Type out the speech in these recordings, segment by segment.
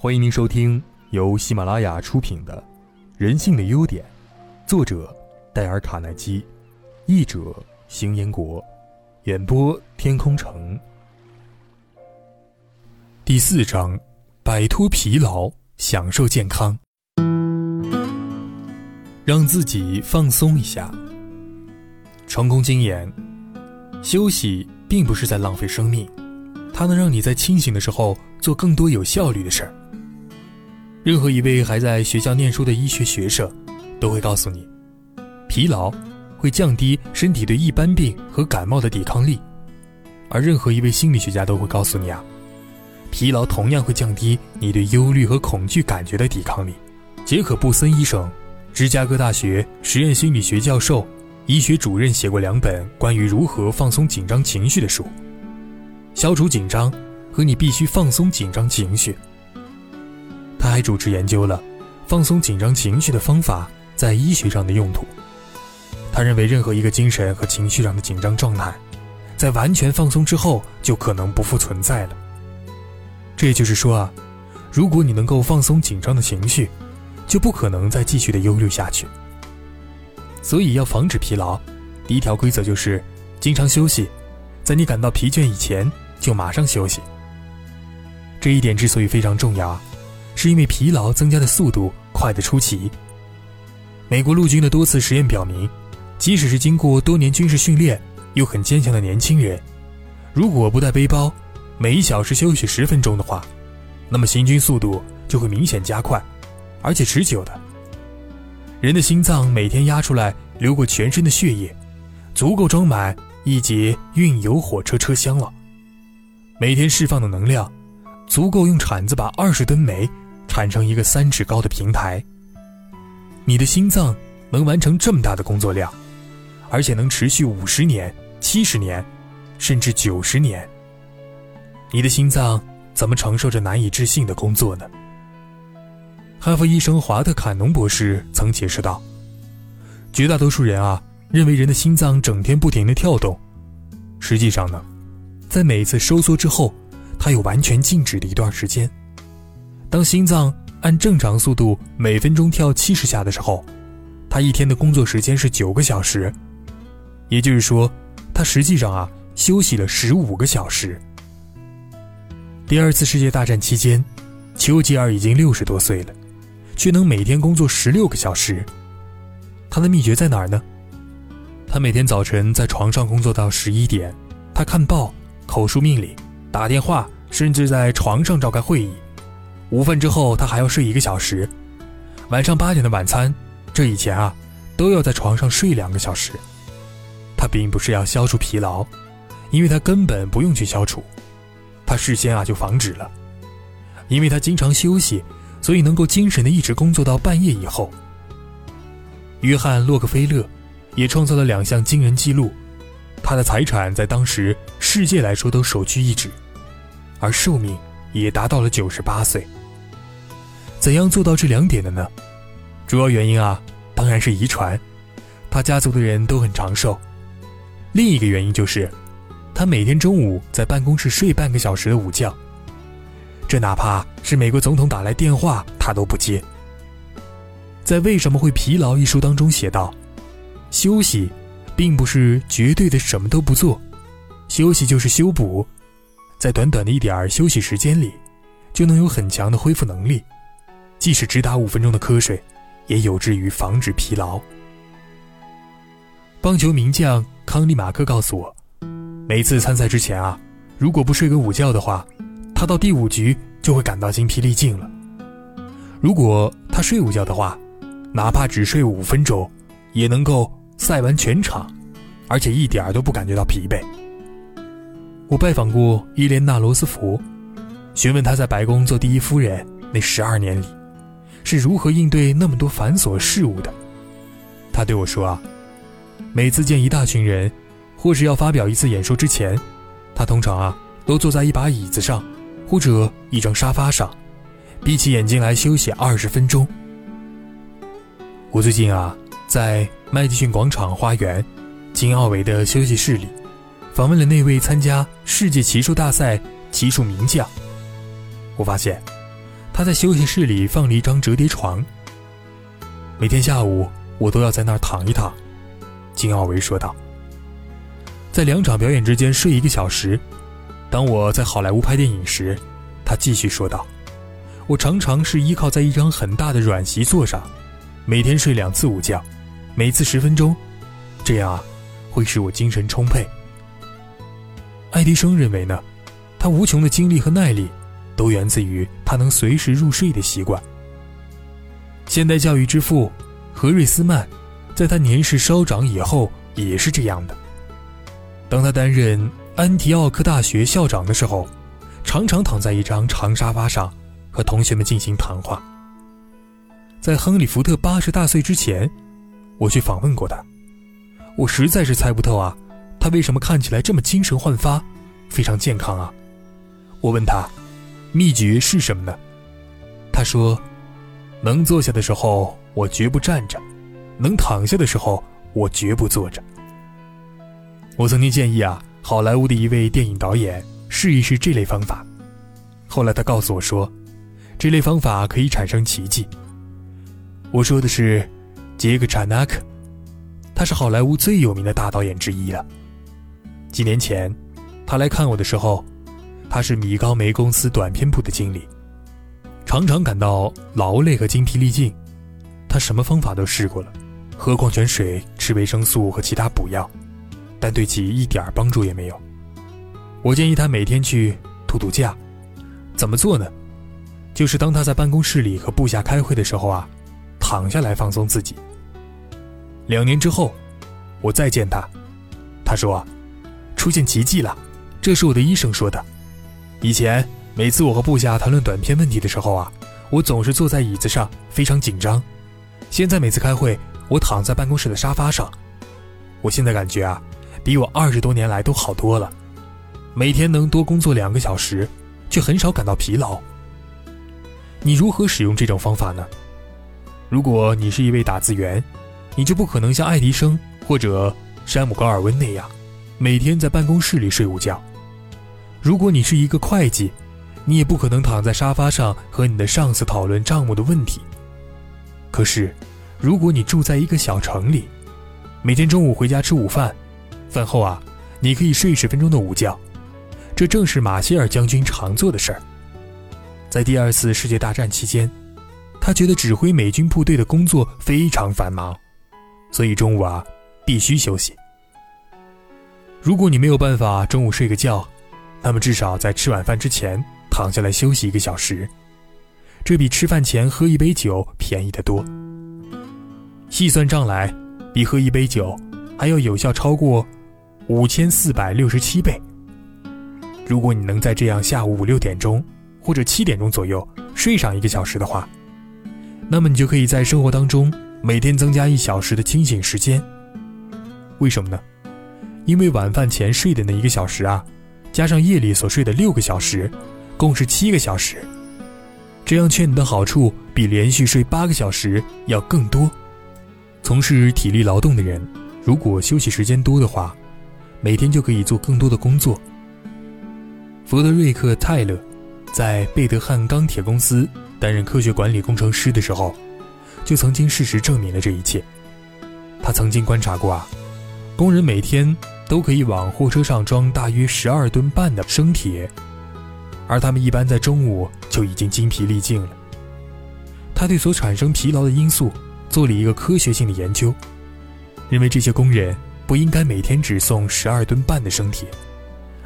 欢迎您收听由喜马拉雅出品的《人性的优点》，作者戴尔·卡耐基，译者邢彦国，演播天空城。第四章：摆脱疲劳，享受健康，让自己放松一下。成功经验：休息并不是在浪费生命，它能让你在清醒的时候做更多有效率的事儿。任何一位还在学校念书的医学学生，都会告诉你，疲劳会降低身体对一般病和感冒的抵抗力，而任何一位心理学家都会告诉你啊，疲劳同样会降低你对忧虑和恐惧感觉的抵抗力。杰克布森医生，芝加哥大学实验心理学教授、医学主任，写过两本关于如何放松紧张情绪的书，《消除紧张》和《你必须放松紧张情绪》。主持研究了放松紧张情绪的方法在医学上的用途。他认为，任何一个精神和情绪上的紧张状态，在完全放松之后就可能不复存在了。这也就是说啊，如果你能够放松紧张的情绪，就不可能再继续的忧虑下去。所以，要防止疲劳，第一条规则就是经常休息，在你感到疲倦以前就马上休息。这一点之所以非常重要啊。是因为疲劳增加的速度快得出奇。美国陆军的多次实验表明，即使是经过多年军事训练又很坚强的年轻人，如果不带背包，每一小时休息十分钟的话，那么行军速度就会明显加快，而且持久的。人的心脏每天压出来流过全身的血液，足够装满一节运油火车车厢了。每天释放的能量，足够用铲子把二十吨煤。产生一个三尺高的平台。你的心脏能完成这么大的工作量，而且能持续五十年、七十年，甚至九十年。你的心脏怎么承受着难以置信的工作呢？哈佛医生华特·坎农博士曾解释道：“绝大多数人啊，认为人的心脏整天不停地跳动，实际上呢，在每一次收缩之后，它有完全静止的一段时间。”当心脏按正常速度每分钟跳七十下的时候，他一天的工作时间是九个小时，也就是说，他实际上啊休息了十五个小时。第二次世界大战期间，丘吉尔已经六十多岁了，却能每天工作十六个小时。他的秘诀在哪儿呢？他每天早晨在床上工作到十一点，他看报、口述命令、打电话，甚至在床上召开会议。午饭之后，他还要睡一个小时。晚上八点的晚餐，这以前啊，都要在床上睡两个小时。他并不是要消除疲劳，因为他根本不用去消除，他事先啊就防止了。因为他经常休息，所以能够精神的一直工作到半夜以后。约翰·洛克菲勒也创造了两项惊人记录，他的财产在当时世界来说都首屈一指，而寿命也达到了九十八岁。怎样做到这两点的呢？主要原因啊，当然是遗传，他家族的人都很长寿。另一个原因就是，他每天中午在办公室睡半个小时的午觉，这哪怕是美国总统打来电话，他都不接。在《为什么会疲劳》一书当中写道：“休息，并不是绝对的什么都不做，休息就是修补，在短短的一点儿休息时间里，就能有很强的恢复能力。”即使只打五分钟的瞌睡，也有助于防止疲劳。棒球名将康利马克告诉我，每次参赛之前啊，如果不睡个午觉的话，他到第五局就会感到精疲力尽了。如果他睡午觉的话，哪怕只睡五分钟，也能够赛完全场，而且一点儿都不感觉到疲惫。我拜访过伊莲娜罗斯福，询问她在白宫做第一夫人那十二年里。是如何应对那么多繁琐事务的？他对我说：“啊，每次见一大群人，或是要发表一次演说之前，他通常啊都坐在一把椅子上，或者一张沙发上，闭起眼睛来休息二十分钟。”我最近啊在麦迪逊广场花园金奥维的休息室里，访问了那位参加世界骑术大赛骑术名将，我发现。他在休息室里放了一张折叠床。每天下午我都要在那儿躺一躺。金奥维说道。在两场表演之间睡一个小时。当我在好莱坞拍电影时，他继续说道：“我常常是依靠在一张很大的软席座上，每天睡两次午觉，每次十分钟，这样啊，会使我精神充沛。”爱迪生认为呢，他无穷的精力和耐力，都源自于他能随时入睡的习惯。现代教育之父何瑞斯曼，在他年事稍长以后也是这样的。当他担任安提奥克大学校长的时候，常常躺在一张长沙发上和同学们进行谈话。在亨利·福特八十大岁之前，我去访问过他，我实在是猜不透啊，他为什么看起来这么精神焕发，非常健康啊？我问他，秘诀是什么呢？他说，能坐下的时候我绝不站着，能躺下的时候我绝不坐着。我曾经建议啊，好莱坞的一位电影导演试一试这类方法。后来他告诉我说，这类方法可以产生奇迹。我说的是杰克·查纳克，他是好莱坞最有名的大导演之一了。几年前，他来看我的时候，他是米高梅公司短片部的经理，常常感到劳累和精疲力尽。他什么方法都试过了，喝矿泉水、吃维生素和其他补药。但对其一点帮助也没有。我建议他每天去度度假，怎么做呢？就是当他在办公室里和部下开会的时候啊，躺下来放松自己。两年之后，我再见他，他说，出现奇迹了，这是我的医生说的。以前每次我和部下谈论短片问题的时候啊，我总是坐在椅子上，非常紧张。现在每次开会，我躺在办公室的沙发上，我现在感觉啊。比我二十多年来都好多了，每天能多工作两个小时，却很少感到疲劳。你如何使用这种方法呢？如果你是一位打字员，你就不可能像爱迪生或者山姆高尔温那样，每天在办公室里睡午觉。如果你是一个会计，你也不可能躺在沙发上和你的上司讨论账目的问题。可是，如果你住在一个小城里，每天中午回家吃午饭。饭后啊，你可以睡十分钟的午觉，这正是马歇尔将军常做的事儿。在第二次世界大战期间，他觉得指挥美军部队的工作非常繁忙，所以中午啊必须休息。如果你没有办法中午睡个觉，那么至少在吃晚饭之前躺下来休息一个小时，这比吃饭前喝一杯酒便宜得多。细算账来，比喝一杯酒还要有效超过。五千四百六十七倍。如果你能在这样下午五六点钟或者七点钟左右睡上一个小时的话，那么你就可以在生活当中每天增加一小时的清醒时间。为什么呢？因为晚饭前睡的那一个小时啊，加上夜里所睡的六个小时，共是七个小时。这样劝你的好处比连续睡八个小时要更多。从事体力劳动的人，如果休息时间多的话，每天就可以做更多的工作。弗德瑞克·泰勒在贝德汉钢铁公司担任科学管理工程师的时候，就曾经事实证明了这一切。他曾经观察过啊，工人每天都可以往货车上装大约十二吨半的生铁，而他们一般在中午就已经精疲力尽了。他对所产生疲劳的因素做了一个科学性的研究，认为这些工人。不应该每天只送十二吨半的生铁，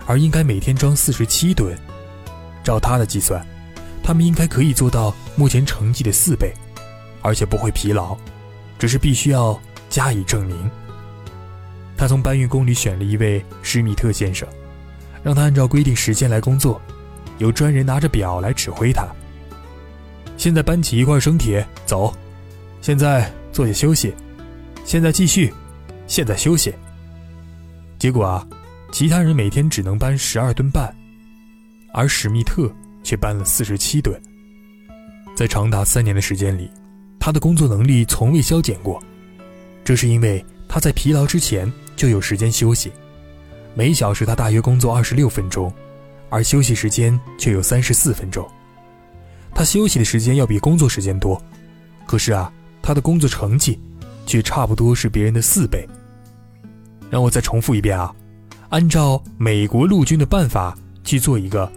而应该每天装四十七吨。照他的计算，他们应该可以做到目前成绩的四倍，而且不会疲劳，只是必须要加以证明。他从搬运工里选了一位施密特先生，让他按照规定时间来工作，有专人拿着表来指挥他。现在搬起一块生铁，走；现在坐下休息；现在继续。现在休息。结果啊，其他人每天只能搬十二吨半，而史密特却搬了四十七吨。在长达三年的时间里，他的工作能力从未消减过。这是因为他在疲劳之前就有时间休息，每小时他大约工作二十六分钟，而休息时间却有三十四分钟。他休息的时间要比工作时间多，可是啊，他的工作成绩却差不多是别人的四倍。让我再重复一遍啊，按照美国陆军的办法去做一个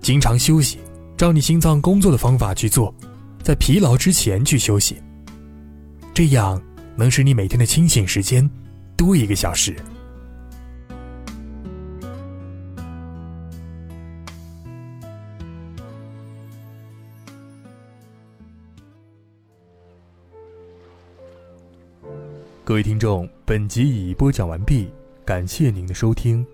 经常休息，照你心脏工作的方法去做，在疲劳之前去休息，这样能使你每天的清醒时间多一个小时。各位听众，本集已播讲完毕，感谢您的收听。